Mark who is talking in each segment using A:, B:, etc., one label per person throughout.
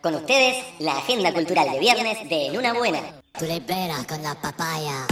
A: Con ustedes, la agenda cultural de viernes de En Una Buena.
B: Con la papaya.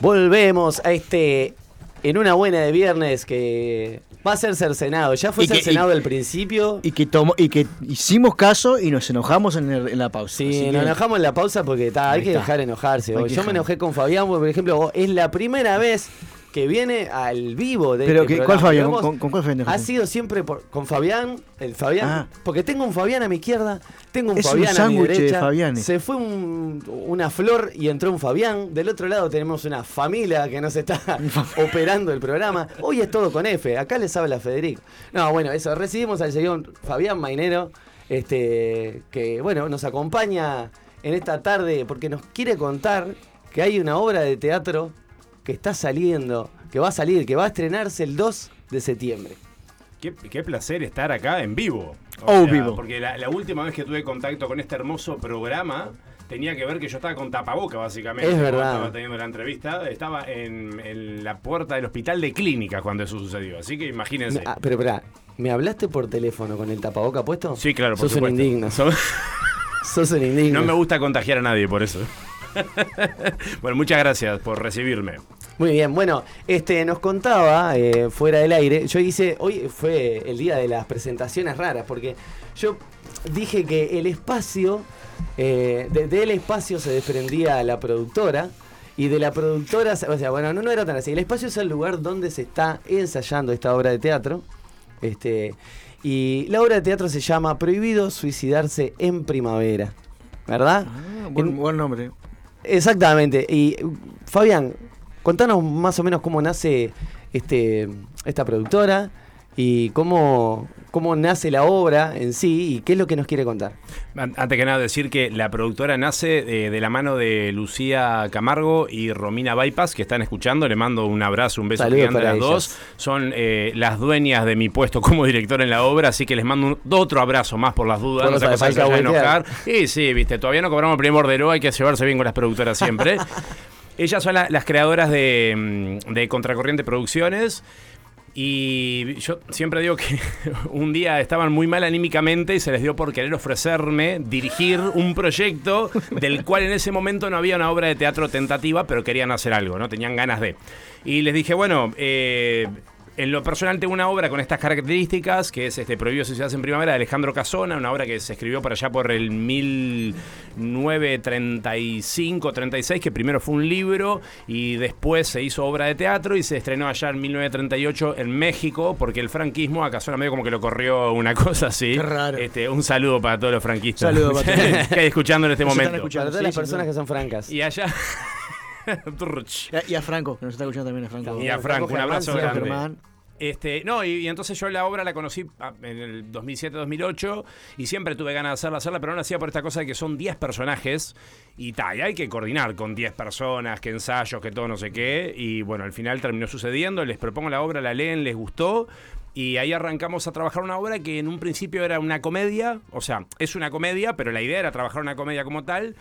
C: Volvemos a este en una buena de viernes que va a ser cercenado. Ya fue
D: Y que-
C: cercenado
D: y-
C: al principio.
D: Y que, tomó, y que hicimos caso y nos enojamos en, el- en la pausa.
C: Sí,
D: Así
C: nos
D: que-
C: enojamos en la pausa porque ta, hay que
D: está.
C: dejar enojarse. Yo
D: que
C: me enojé con Fabián, porque, por ejemplo, es la primera vez que viene al vivo de
D: Pero
C: este
D: que- ¿cuál. Fabián? ¿Con- con cuál Fabián
C: Ha sido siempre por- con Fabián, el Fabián,
D: Ah.
C: porque tengo un Fabián a mi izquierda, tengo un
D: Es un
C: Fabián a mi
D: de
C: derecha.
D: Fabianes.
C: Se fue un- una flor y entró un Fabián. Del otro lado tenemos una familia que nos está operando el programa. Hoy es todo con F. Acá les habla Federico. No, bueno, eso. Recibimos al señor Fabián Mainero, este, que bueno, nos acompaña en esta tarde porque nos quiere contar que hay una obra de teatro que está saliendo, que va a salir, que va a estrenarse el 2 de septiembre.
E: Qué, qué placer estar acá en vivo.
D: Oh, vivo.
E: Porque la, la última vez que tuve contacto con este hermoso programa tenía que ver que yo estaba con tapaboca, básicamente.
C: Es verdad.
E: Estaba teniendo la entrevista. Estaba en, en la puerta del hospital de clínica cuando eso sucedió. Así que imagínense.
C: Ah, pero espera, ¿me hablaste por teléfono con el tapaboca puesto?
E: Sí, claro, por
C: Sos un
E: supuesto.
C: indigno.
E: So-
C: Sos un indigno.
E: no me gusta contagiar a nadie por eso. bueno, muchas gracias por recibirme.
C: Muy bien, bueno, este nos contaba eh, fuera del aire. Yo hice, hoy fue el día de las presentaciones raras, porque yo dije que el espacio, eh, de- del espacio se desprendía la productora. Y de la productora, o sea, bueno, no, no era tan así. El espacio es el lugar donde se está ensayando esta obra de teatro. Este, y la obra de teatro se llama Prohibido suicidarse en primavera. ¿Verdad?
D: Ah, buen,
C: En-
D: buen nombre.
C: Exactamente. Y Fabián, contanos más o menos cómo nace este, esta productora y cómo, cómo nace la obra en sí y qué es lo que nos quiere contar.
E: An- Antes que nada decir que la productora nace eh, de la mano de Lucía Camargo y Romina Bypass, que están escuchando. Le mando un abrazo, un beso gigante a las dos. Son eh, las dueñas de mi puesto como director en la obra, así que les mando un- otro abrazo más por las dudas.
C: Por
E: no sea cosa que se enojar. Y sí, viste, todavía no cobramos el primer bordero, hay que llevarse bien con las productoras siempre. Ellas son la- las creadoras de, mm, de Contracorriente Producciones. Y yo siempre digo que un día estaban muy mal anímicamente y se les dio por querer ofrecerme dirigir un proyecto del cual en ese momento no había una obra de teatro tentativa, pero querían hacer algo, ¿no? Tenían ganas de. Y les dije, bueno, eh, en lo personal tengo una obra con estas características, que es este Prohibido Sociedades en Primavera de Alejandro Casona, una obra que se escribió por allá por el 1935-36, que primero fue un libro y después se hizo obra de teatro y se estrenó allá en 1938 en México, porque el franquismo a Casona medio como que lo corrió una cosa así.
D: Qué raro.
E: Este, un saludo para todos los franquistas
D: Saludo para todos.
E: que hay escuchando en este
D: Nos están
E: momento.
D: escuchando.
C: Para todas
D: sí,
C: las personas que son francas.
E: Y allá...
D: Y a, Franco, que nos está escuchando también a Franco.
E: Y a Franco, un abrazo grande.
D: Germán.
E: Este, no, y, y entonces yo la obra la conocí ah, en el 2007-2008 y siempre tuve ganas de hacerla, hacerla, pero no la hacía por esta cosa de que son 10 personajes y tal, y hay que coordinar con 10 personas, que ensayos, que todo no sé qué, y bueno, al final terminó sucediendo, les propongo la obra, la leen, les gustó. Y ahí arrancamos a trabajar una obra que en un principio era una comedia, o sea, es una comedia, pero la idea era trabajar una comedia como tal.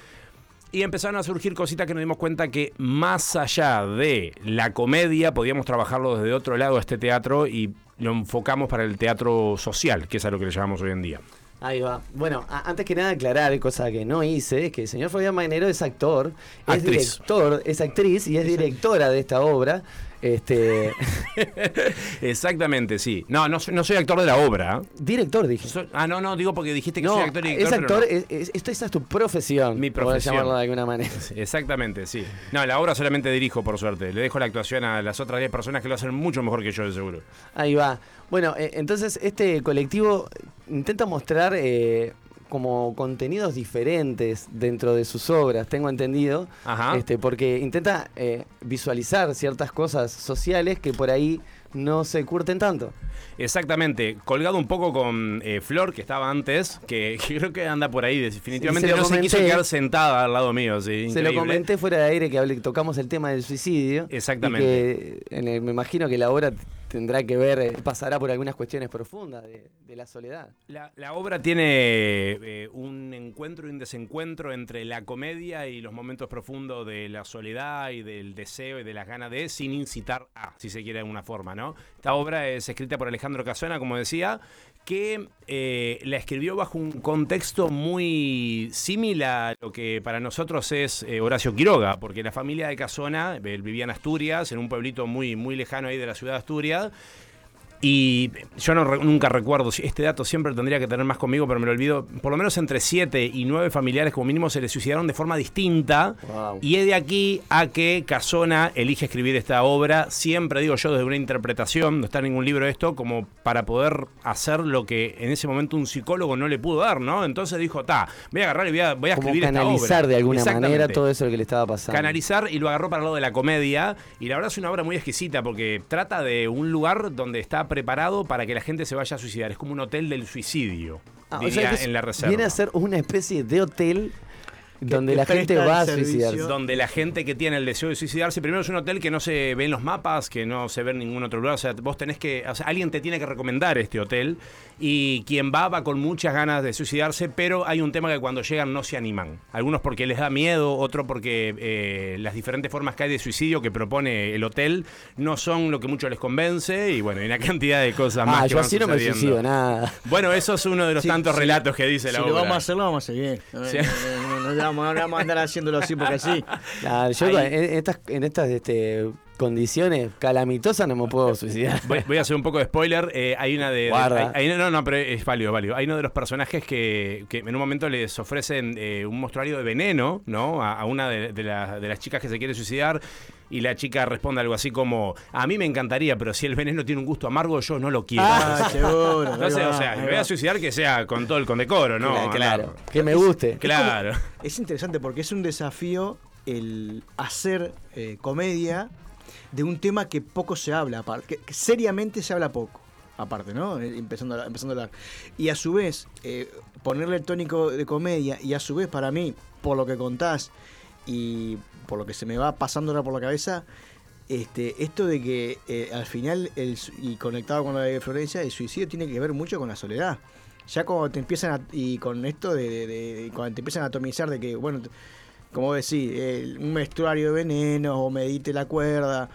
E: Y empezaron a surgir cositas que nos dimos cuenta que más allá de la comedia podíamos trabajarlo desde otro lado de este teatro y lo enfocamos para el teatro social, que es a lo que le llamamos hoy en día.
C: Ahí va. Bueno, a- antes que nada aclarar, cosa que no hice, es que el señor Fabián Mainero es actor, es director, es actriz y es directora de esta obra. Este,
E: Exactamente, sí. No, no, soy- no soy actor de la obra.
C: director dije.
E: Ah, no, no, digo porque dijiste que
C: No,
E: soy actor y director.
C: es
E: pero
C: actor,
E: no.
C: es, esa es tu profesión.
E: Mi profesión.
C: llamarlo de alguna manera.
E: Exactamente, sí. No, la obra solamente dirijo, por suerte. Le dejo la actuación a las otras 10 personas que lo hacen mucho mejor que yo, de seguro.
C: Ahí va. Bueno, eh, entonces este colectivo intenta mostrar eh, como contenidos diferentes dentro de sus obras, tengo entendido.
E: Ajá.
C: Este, porque intenta eh, visualizar ciertas cosas sociales que por ahí no se curten tanto.
E: Exactamente, colgado un poco con eh, Flor, que estaba antes, que, que creo que anda por ahí, definitivamente
C: se
E: no se quiso
C: comenté.
E: quedar sentada al lado mío. Sí,
C: Se lo comenté fuera de aire que tocamos el tema del suicidio.
E: Exactamente.
C: Y que en el- me imagino que la obra tendrá que ver, eh, pasará por algunas cuestiones profundas de, la soledad.
E: La, la obra tiene eh, un encuentro y un desencuentro entre la comedia y los momentos profundos de la soledad y del deseo y de las ganas de, sin incitar a, si se quiere de alguna forma, ¿no? Esta obra es escrita por Alejandro Casona, como decía, que eh, la escribió bajo un contexto muy similar a lo que para nosotros es eh, Horacio Quiroga, porque la familia de Casona, él vivía en Asturias, en un pueblito muy, muy lejano ahí de la ciudad de Asturias, y yo no, nunca recuerdo, este dato siempre tendría que tener más conmigo, pero me lo olvido. Por lo menos entre 7 y 9 familiares como mínimo se le suicidaron de forma distinta.
C: Wow.
E: Y es de aquí a que Casona elige escribir esta obra, siempre digo yo desde una interpretación, no está en ningún libro esto, como para poder hacer lo que en ese momento un psicólogo no le pudo dar, ¿no? Entonces dijo, ta, voy a agarrar y voy a, voy a
C: Como
E: escribir esta
C: canalizar
E: obra.
C: de alguna manera todo eso que le estaba pasando.
E: canalizar y lo agarró para el lado de la comedia. Y la verdad es una obra muy exquisita porque trata de un lugar donde está preparado para que la gente se vaya a suicidar. Es como un hotel del suicidio,
C: Ah, o
E: diría,
C: sea que es-
E: en la reserva.
C: Viene a ser una especie de hotel donde la gente va a suicidarse.
E: Donde la gente que tiene el deseo de suicidarse, primero es un hotel que no se ve en los mapas, que no se ve en ningún otro lugar. O sea, vos tenés que. O sea, alguien te tiene que recomendar este hotel. Y quien va, va con muchas ganas de suicidarse, pero hay un tema que cuando llegan no se animan. Algunos porque les da miedo, otro porque eh, las diferentes formas que hay de suicidio que propone el hotel no son lo que mucho les convence. Y bueno, hay una cantidad de cosas más.
C: Ah,
E: que
C: yo
E: van
C: así no me
E: sucediendo.
C: suicido, nada.
E: Bueno, eso es uno de los
D: Sí,
E: tantos
D: sí.
E: relatos que dice
D: Si
E: la
D: lo
E: obra.
D: vamos a hacer, lo vamos a hacer bien. No,
E: Sí.
D: no, no, no, no vamos, no vamos a andar haciéndolo así porque sí.
C: Nah, yo en estas, en estas este, condiciones calamitosas no me puedo suicidar.
E: Voy, voy a hacer un poco de spoiler. eh, hay una de. de-
C: Guarda.
E: hay- hay- no, no, pero es válido, válido. Hay uno de los personajes que, que en un momento les ofrecen eh, un mostruario de veneno, ¿no? A, a una de, de la- de las chicas que se quiere suicidar. Y la chica responde algo así como: A mí me encantaría, pero si el veneno tiene un gusto amargo, yo no lo quiero.
D: Ah, seguro.
E: no sé,
D: va,
E: o sea, me voy a suicidar que sea con todo el condecoro, ¿no?
C: Claro, Que me guste.
E: Claro.
D: Es interesante porque es un desafío el hacer eh, comedia de un tema que poco se habla, que, seriamente se habla poco, aparte, ¿no? Eh, Empezando a, empezando hablar. Y a su vez, eh, ponerle el tónico de comedia, y a su vez, para mí, por lo que contás y por lo que se me va pasando ahora por la cabeza, este, esto de que eh, al final, el y conectado con lo de Florencia, el suicidio tiene que ver mucho con la soledad. Ya cuando te empiezan a, y con esto de, cuando te empiezan a atomizar de que, bueno, como decís, el- un vestuario de veneno o medite la cuerda,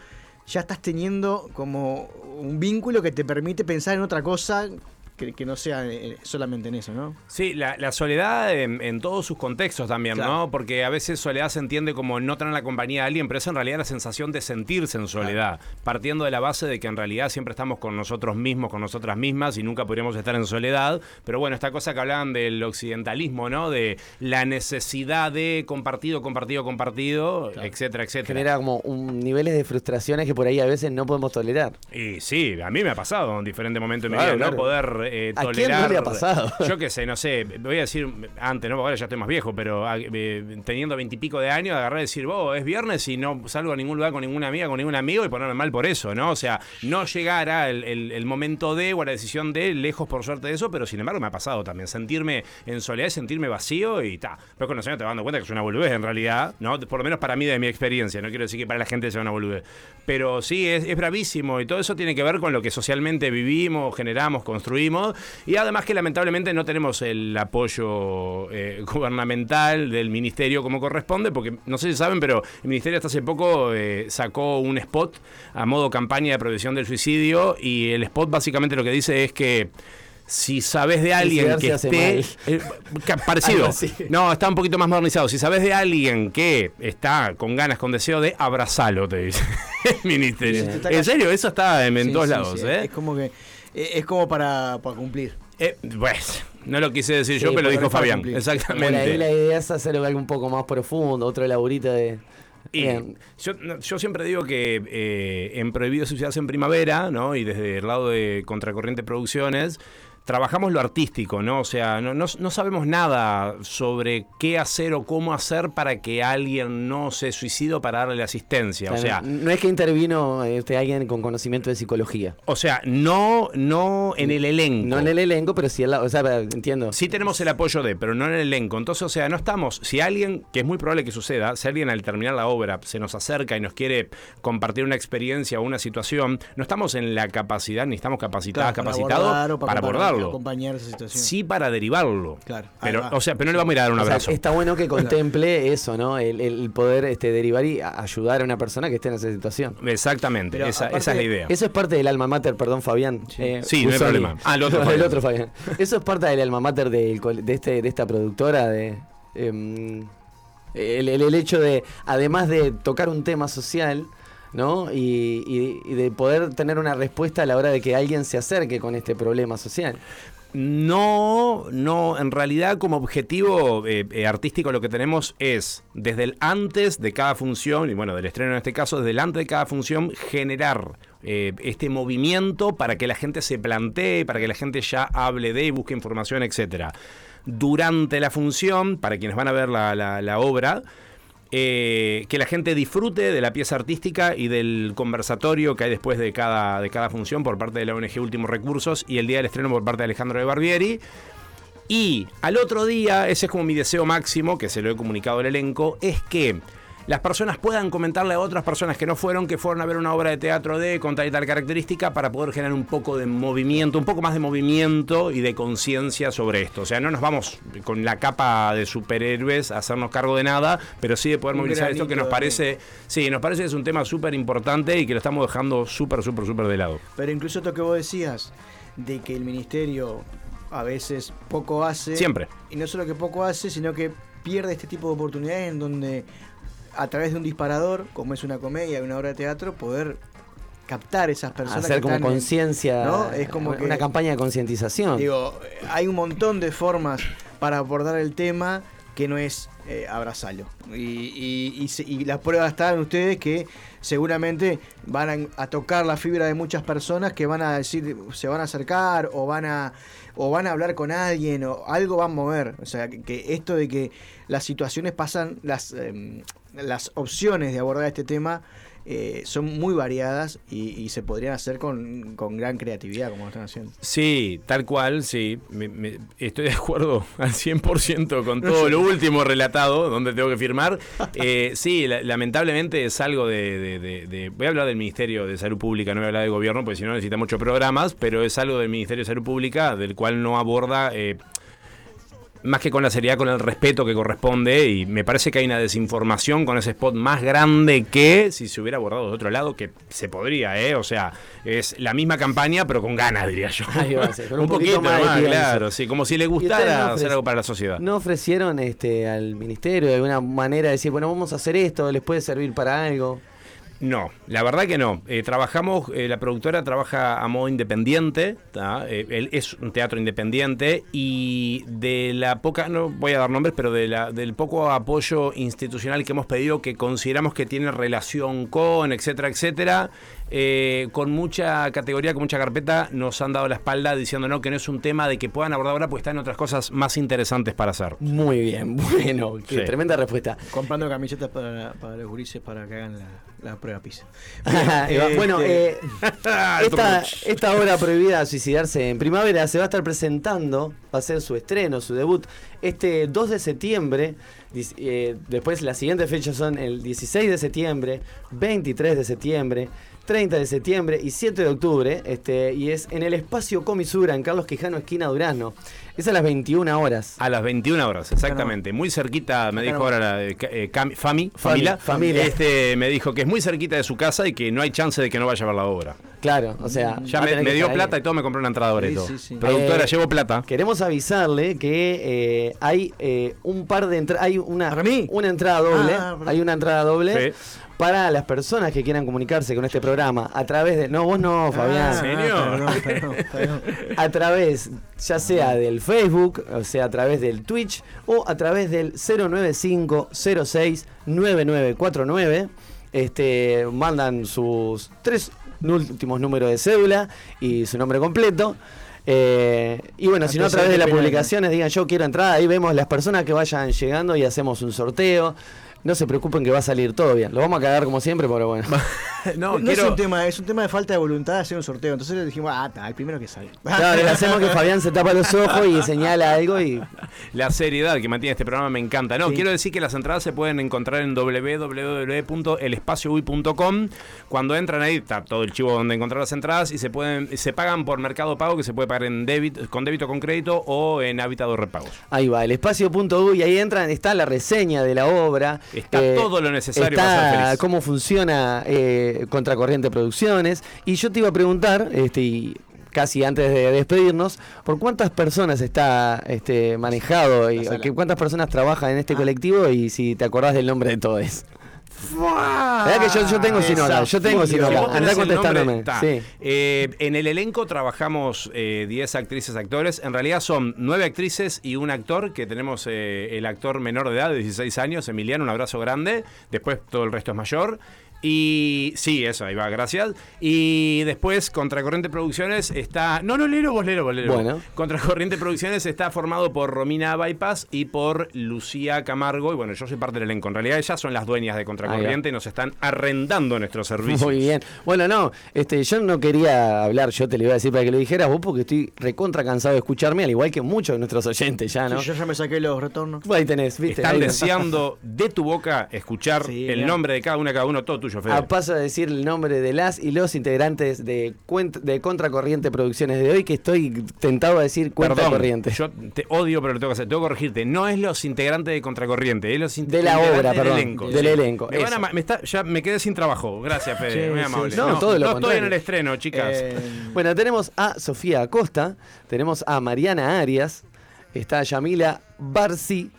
D: ya estás teniendo como un vínculo que te permite pensar en otra cosa que, que no sea eh, solamente en eso, ¿no?
E: Sí, la, la soledad en, en todos sus contextos también,
D: Claro.
E: ¿no? Porque a veces soledad se entiende como no tener la compañía de alguien, pero es en realidad la sensación de sentirse en soledad, partiendo de la base de que en realidad siempre estamos con nosotros mismos, con nosotras mismas y nunca podríamos estar en soledad. Pero bueno, esta cosa que hablaban del occidentalismo, ¿no? De la necesidad de compartido, compartido, compartido, etcétera, etcétera.
C: Genera como un, niveles de frustraciones que por ahí a veces no podemos tolerar.
E: Y sí, a mí me ha pasado en diferentes momentos de mi vida,
C: claro.
E: no poder eh,
C: ¿A quién no le ha pasado?
E: Yo qué sé, no sé, voy a decir antes, no, ahora ya estoy más viejo, pero ah, eh, teniendo veintipico de años, agarré y decir, vos, es viernes y no salgo a ningún lugar con ninguna amiga, con ningún amigo y ponerme mal por eso, ¿no? O sea, no llegar al el, el momento de o a la decisión de, lejos por suerte de eso, pero sin embargo me ha pasado también. Sentirme en soledad, sentirme vacío y ta. Pero con los años te vas dando cuenta que es una boludez en realidad, ¿no? Por lo menos para mí de mi experiencia, no quiero decir que para la gente sea una boludez. Pero sí, es, es bravísimo y todo eso tiene que ver con lo que socialmente vivimos, generamos, construimos y además que lamentablemente no tenemos el apoyo eh, gubernamental del ministerio como corresponde, porque no sé si saben, pero el ministerio hasta hace poco eh, sacó un spot a modo campaña de prevención del suicidio y el spot básicamente lo que dice es que si sabes de alguien que esté eh, parecido, no, está un poquito más modernizado. Si sabes de alguien que está con ganas, con deseo de abrazarlo, te dice el ministerio.
D: Sí,
E: En serio, eso está en,
D: Sí,
E: todos
D: sí,
E: lados, ¿eh?
D: Es como que es como para, para cumplir.
E: Eh, pues, no lo quise decir yo, pero lo dijo Fabián.
D: cumplir.
C: Por ahí
E: Exactamente.
C: la idea es hacer algo un poco más profundo, otro laburito de...
E: Y yo, yo siempre digo que eh, en Prohibido Suicidarse en Primavera, ¿no? Y desde el lado de Contracorriente Producciones, trabajamos lo artístico, ¿no? O sea, no, no- no sabemos nada sobre qué hacer o cómo hacer para que alguien no se suicide para darle la asistencia. O sea,
C: no es que intervino este, alguien con conocimiento de psicología.
E: o sea, no, no en el elenco.
C: No en el elenco, pero sí al lado. O sea, entiendo.
E: Sí tenemos el apoyo de, pero no en el elenco. Entonces, o sea, no estamos. Si alguien, que es muy probable que suceda, si alguien al terminar la obra se nos acerca y nos quiere compartir una experiencia o una situación, no estamos en la capacidad, ni estamos capacitadas,
D: Claro, para
E: capacitados
D: abordar
E: para,
D: para
E: abordarlo.
D: acompañar esa situación.
E: Sí para derivarlo.
D: Claro,
E: Pero, o sea, pero no le vamos a ir a dar un
C: O sea,
E: abrazo.
C: está bueno que contemple eso, ¿no? El, el poder este, derivar y ayudar a una persona que esté en esa situación.
E: Exactamente, esa,
D: aparte-
E: esa es la idea.
C: Eso es parte del alma mater, perdón, Fabián. Eh,
E: Sí, no hay problema. Ah, el otro
C: No,
E: Fabián.
C: el otro Fabián. Eso es parte del alma mater de, este, de esta productora, de. em, el, el- el hecho de, además de tocar un tema social, ¿no? Y, y- y de poder tener una respuesta a la hora de que alguien se acerque con este problema social.
E: No, no, en realidad como objetivo eh, eh, artístico lo que tenemos es, desde el antes de cada función, y bueno, del estreno en este caso, desde el antes de cada función, generar eh, este movimiento para que la gente se plantee, para que la gente ya hable de y busque información, etcétera. Durante la función, para quienes van a ver la, la- la obra, eh, que la gente disfrute de la pieza artística y del conversatorio que hay después de cada, de cada función por parte de la ONG Últimos Recursos y el día del estreno por parte de Alejandro de Barbieri. Y al otro día, ese es como mi deseo máximo, que se lo he comunicado al elenco, es que las personas puedan comentarle a otras personas que no fueron, que fueron a ver una obra de teatro de con tal y tal característica para poder generar un poco de movimiento, un poco más de movimiento y de conciencia sobre esto. O sea, no nos vamos con la capa de superhéroes a hacernos cargo de nada, pero sí de poder
D: Un
E: movilizar esto que nos parece, sí, nos parece que es un tema súper importante y que lo estamos dejando súper, súper, súper de lado.
D: Pero incluso esto que vos decías, de que el ministerio a veces poco hace.
E: Siempre.
D: Y no solo que poco hace, sino que pierde este tipo de oportunidades en donde a través de un disparador, como es una comedia, una obra de teatro, poder captar esas personas.
C: Hacer
D: que
C: como conciencia,
D: ¿no? Es como
C: una
D: que-
C: campaña de concientización.
D: Digo, hay un montón de formas para abordar el tema que no es eh, abrazarlo. Y, y, y y las pruebas están en ustedes que seguramente van a, a tocar la fibra de muchas personas que van a decir, se van a acercar o van a, o van a hablar con alguien o algo van a mover. O sea, que, que esto de que las situaciones pasan, las, em, las opciones de abordar este tema eh, son muy variadas y, se podrían hacer con, con gran creatividad como lo están haciendo.
E: Sí, tal cual, sí. Estoy de acuerdo al 100% con todo lo último relatado, donde tengo que firmar. Eh, sí, la- lamentablemente es algo de, Voy a hablar del Ministerio de Salud Pública, no voy a hablar de gobierno, porque si no necesita muchos programas, pero es algo del Ministerio de Salud Pública del cual no aborda... eh, más que con la seriedad, con el respeto que corresponde, y me parece que hay una desinformación con ese spot más grande que si se hubiera abordado de otro lado, que se podría, ¿eh? O sea, es la misma campaña, pero con ganas, diría yo.
C: Ahí va, sí, con
E: un,
C: un poquito
E: poquito
C: más
E: más, claro, sí, como si le
C: no
E: gustara hacer algo para la sociedad.
C: ¿No ofrecieron este al ministerio de alguna manera decir, bueno, vamos a hacer esto, les puede servir para algo?
E: No, la verdad que no. Eh, trabajamos, eh, la productora trabaja a modo independiente. Eh, es un teatro independiente y de la poca, no voy a dar nombres, pero de la, del poco apoyo institucional que hemos pedido, que consideramos que tiene relación con, etcétera, etcétera, eh, con mucha categoría, con mucha carpeta, nos han dado la espalda diciendo no, que no es un tema de que puedan abordar ahora, porque están otras cosas más interesantes para hacer.
C: Muy bien, bueno, qué
E: Sí.
C: tremenda respuesta.
D: Comprando camisetas para, para los gurises para que hagan la, la prueba PISA.
C: Bueno,
D: Este,
C: eh, esta, esta obra prohibida a suicidarse en primavera se va a estar presentando, va a ser su estreno, su debut, este 2 de septiembre. Eh, después las siguientes fechas son el 16 de septiembre, 23 de septiembre, 30 de septiembre y 7 de octubre. Este, y es en el espacio Comisura, en Carlos Quijano, esquina Durazno. Es a las 21 horas.
E: A las 21 horas, exactamente. Muy cerquita, me dijo ahora la eh, Cami- Fami, familia,
C: familia.
E: Este, me dijo que es muy cerquita de su casa y que no hay chance de que no vaya a ver la obra.
C: Claro, o sea.
E: Ya me, dio
C: ahí.
E: plata y todo, me compró una entrada ahora y
D: Sí,
E: todo.
D: sí, sí.
E: Productora,
C: Eh,
E: llevo plata.
C: Queremos avisarle que eh, hay eh, un par de entradas, hay una,
D: ¿Para mí?
C: una entrada doble,
D: Ah,
C: hay una entrada doble
E: Sí.
C: Para las personas que quieran comunicarse con este programa a través de, no vos no, Fabián,
D: Ah,
E: señor?
D: perdón, perdón, perdón.
C: a través ya sea del Facebook, o sea a través del Twitch o a través del 095 06 9949, este mandan sus tres últimos números de cédula y su nombre completo. Eh, y bueno, si no a través de las publicaciones digan yo quiero entrar, ahí vemos las personas que vayan llegando y hacemos un sorteo. No se preocupen que va a salir todo bien. Lo vamos a cagar como siempre, pero bueno.
E: No,
D: No, es
E: quiero.
D: un tema, es un tema de falta de voluntad de hacer un sorteo. Entonces le dijimos, ah, está, el primero que sale.
C: Claro, le hacemos que Fabián se tapa los ojos y señala algo y
E: La seriedad que mantiene este programa me encanta. No,
C: Sí.
E: quiero decir que las entradas se pueden encontrar en www.elespacioui.com. Cuando entran ahí está todo el chivo donde encontrar las entradas y se pueden se pagan por Mercado Pago, que se puede pagar en débito, con débito con crédito o en hábitat de repagos.
C: Ahí va, el espacio.u y ahí entran, está la reseña de la obra. Eh,
E: Está todo lo necesario para ser feliz.
C: cómo funciona eh, Contracorriente Producciones. Y yo te iba a preguntar, este, y casi antes de despedirnos, ¿por cuántas personas está este, manejado y cuántas personas trabajan en
E: Ah.
C: este colectivo y si te acordás del nombre de todos? ¿Verdad que yo, yo tengo sin hora? Yo tengo sin
E: Si
C: hora.
E: vos tenés
C: Andá
E: el nombre,
C: contestándome. Sí.
E: Eh, en el elenco trabajamos eh, 10 actrices, actores. En realidad son 9 actrices y un actor, que tenemos eh, el actor menor de edad, de 16 años, Emiliano, un abrazo grande. Después todo el resto es mayor. Y sí, eso, ahí va, gracias. Y después, Contracorriente Producciones está. No, no, léelo vos, léelo vos, vos.
C: Bueno.
E: Contracorriente Producciones está formado por Romina Bypass y por Lucía Camargo. Y bueno, yo soy parte del elenco. En realidad, ellas son las dueñas de Contracorriente y nos están arrendando nuestros servicios.
C: Muy bien. Bueno, no, este, yo no quería hablar, yo te lo iba a decir para que lo dijeras vos, porque estoy recontra cansado de escucharme, al igual que muchos de nuestros oyentes ya, ¿no?
D: Yo ya me saqué los retornos.
C: Ahí tenés, ¿viste?
E: Están
C: Ahí-
E: deseando de tu boca escuchar
D: Sí,
E: el nombre de cada una, cada uno, todo tuyo, Fede.
C: A paso a decir el nombre de las y los integrantes de, cuent- de Contracorriente Producciones de hoy, que estoy tentado a decir Cuenta
E: Perdón,
C: Corriente.
E: yo te odio, pero lo tengo que hacer. Tengo que corregirte. No es los integrantes de Contracorriente, es los
C: De la
E: integrantes
C: obra,
E: del
C: perdón,
E: elenco.
C: del elenco,
E: Me van
C: eso.
E: a ma- me está- ya me quedé sin trabajo. Gracias, Fede.
D: Sí,
E: muy amable.
D: sí.
C: No, todo lo
E: no estoy en el estreno, chicas.
D: Eh,
C: Bueno, tenemos a Sofía Acosta, tenemos a Mariana Arias, está Yamila Barci,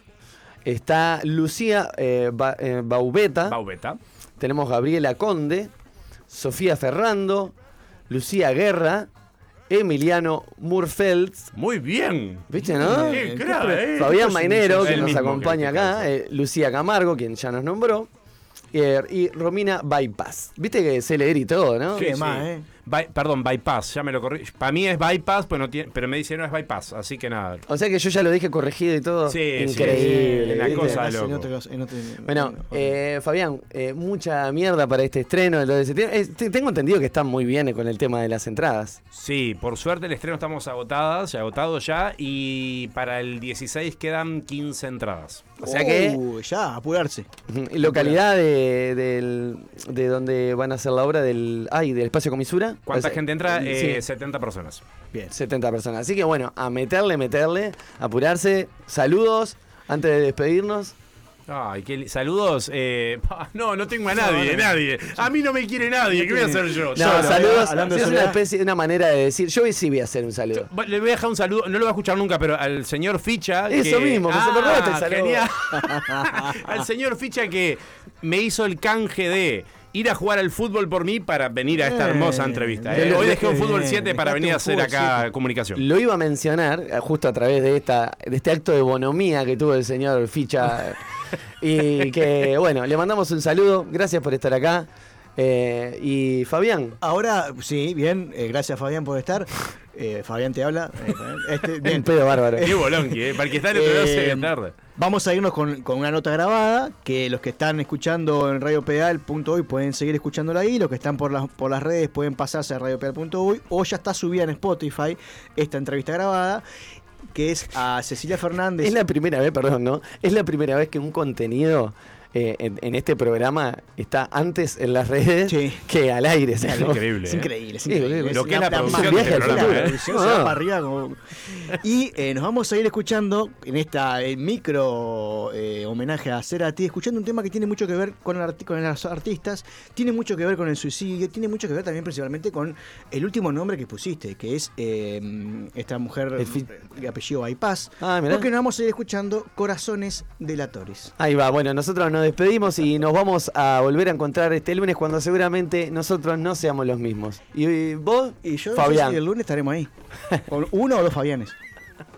C: está Lucía eh, Ba- eh, Baubeta.
E: Baubeta.
C: Tenemos Gabriela Conde, Sofía Ferrando, Lucía Guerra, Emiliano Murfelds.
E: Muy bien.
C: ¿Viste, no?
E: Qué crack, eh.
C: Fabián Mainero, que nos
E: que
C: acompaña acá, eh, Lucía Camargo, quien ya nos nombró, eh, y Romina Bypass. Viste que sé leer y todo, ¿no?
D: Qué más, ¿eh?
E: By- perdón, bypass, ya me lo corrí. Para mí es bypass, pues no tiene, pero me dice no es bypass, así que nada.
C: O sea que yo ya lo dije corregido y todo.
E: Sí,
C: Increíble. Bueno,
D: en-
C: eh, Fabián, eh, mucha mierda para este estreno del 2 de septiembre. Eh, te- tengo entendido que están muy bien con el tema de las entradas.
E: Sí, por suerte el estreno estamos agotadas, agotados ya, y para el 16 quedan 15 entradas.
C: O sea que
D: Uh, ya, apurarse.
C: Ujú. ¿Y localidad de, del- de donde van a hacer la obra del ay del espacio comisura.
E: ¿Cuánta
C: O sea,
E: gente entra? Eh,
C: sí,
E: 70 personas.
D: Bien.
C: 70 personas. Así que bueno, a meterle, meterle, apurarse. Saludos antes de despedirnos.
E: Ay, qué li- saludos. eh, no, no tengo a nadie, nadie. A mí no me quiere nadie. ¿Qué voy a hacer yo?
C: No, saludos.
D: hablando de
C: sí, es una especie, una manera de decir. Yo hoy sí voy a hacer un saludo.
E: Le voy a dejar un saludo, no lo voy a escuchar nunca, pero al señor Ficha.
C: Eso
E: que-
C: mismo, que se me robaste el saludo.
E: genial. al señor Ficha que me hizo el canje de ir a jugar al fútbol por mí para venir a esta
D: Eh,
E: hermosa entrevista. eh. Hoy dejé un fútbol
D: bien.
E: 7 para venir a
D: un
E: hacer acá
D: 7.
E: comunicación.
C: Lo iba a mencionar eh, justo a través de esta de este acto de bonomía que tuvo el señor Ficha. y que, bueno, le mandamos un saludo. Gracias por estar acá. Eh, y Fabián,
D: Ahora, sí, bien. eh, gracias, Fabián, por estar. Eh, Fabián te habla. este,
C: un
D: bien.
C: pedo bárbaro.
E: Qué bolonqui, eh. Para el que está en el otro
D: Eh,
E: tarde.
D: Vamos a irnos con, con una nota grabada, que los que están escuchando en radiopedal.hoy pueden seguir escuchándola ahí, los que están por las, por las redes pueden pasarse a radiopedal.hoy o ya está subida en Spotify esta entrevista grabada, que es a Cecilia Fernández.
C: Es la primera vez, perdón, ¿no? Es la primera vez que un contenido eh, en, en este programa está antes en las redes
D: Sí.
C: que al aire.
E: Es
C: ¿no?
E: increíble.
D: Es
E: eh.
D: increíble, es
C: Sí,
D: increíble.
E: lo que es la producción
C: de este
D: la
C: programa, ¿eh?
D: producción, se va para arriba como- Y eh, nos vamos a ir escuchando en esta eh, micro eh, homenaje a Cerati, escuchando un tema que tiene mucho que ver con, el arti- con los artistas, tiene mucho que ver con el suicidio, tiene mucho que ver también principalmente con el último nombre que pusiste, que es eh, esta mujer de apellido Bypass.
C: Ah, mirá.
D: porque nos vamos a ir escuchando Corazones Delatores.
C: Ahí va, bueno, nosotros nos despedimos y nos vamos a volver a encontrar este lunes cuando seguramente nosotros no seamos los mismos. ¿Y vos?
D: Y yo
C: Fabián.
D: el lunes estaremos ahí. Con uno o dos Fabianes.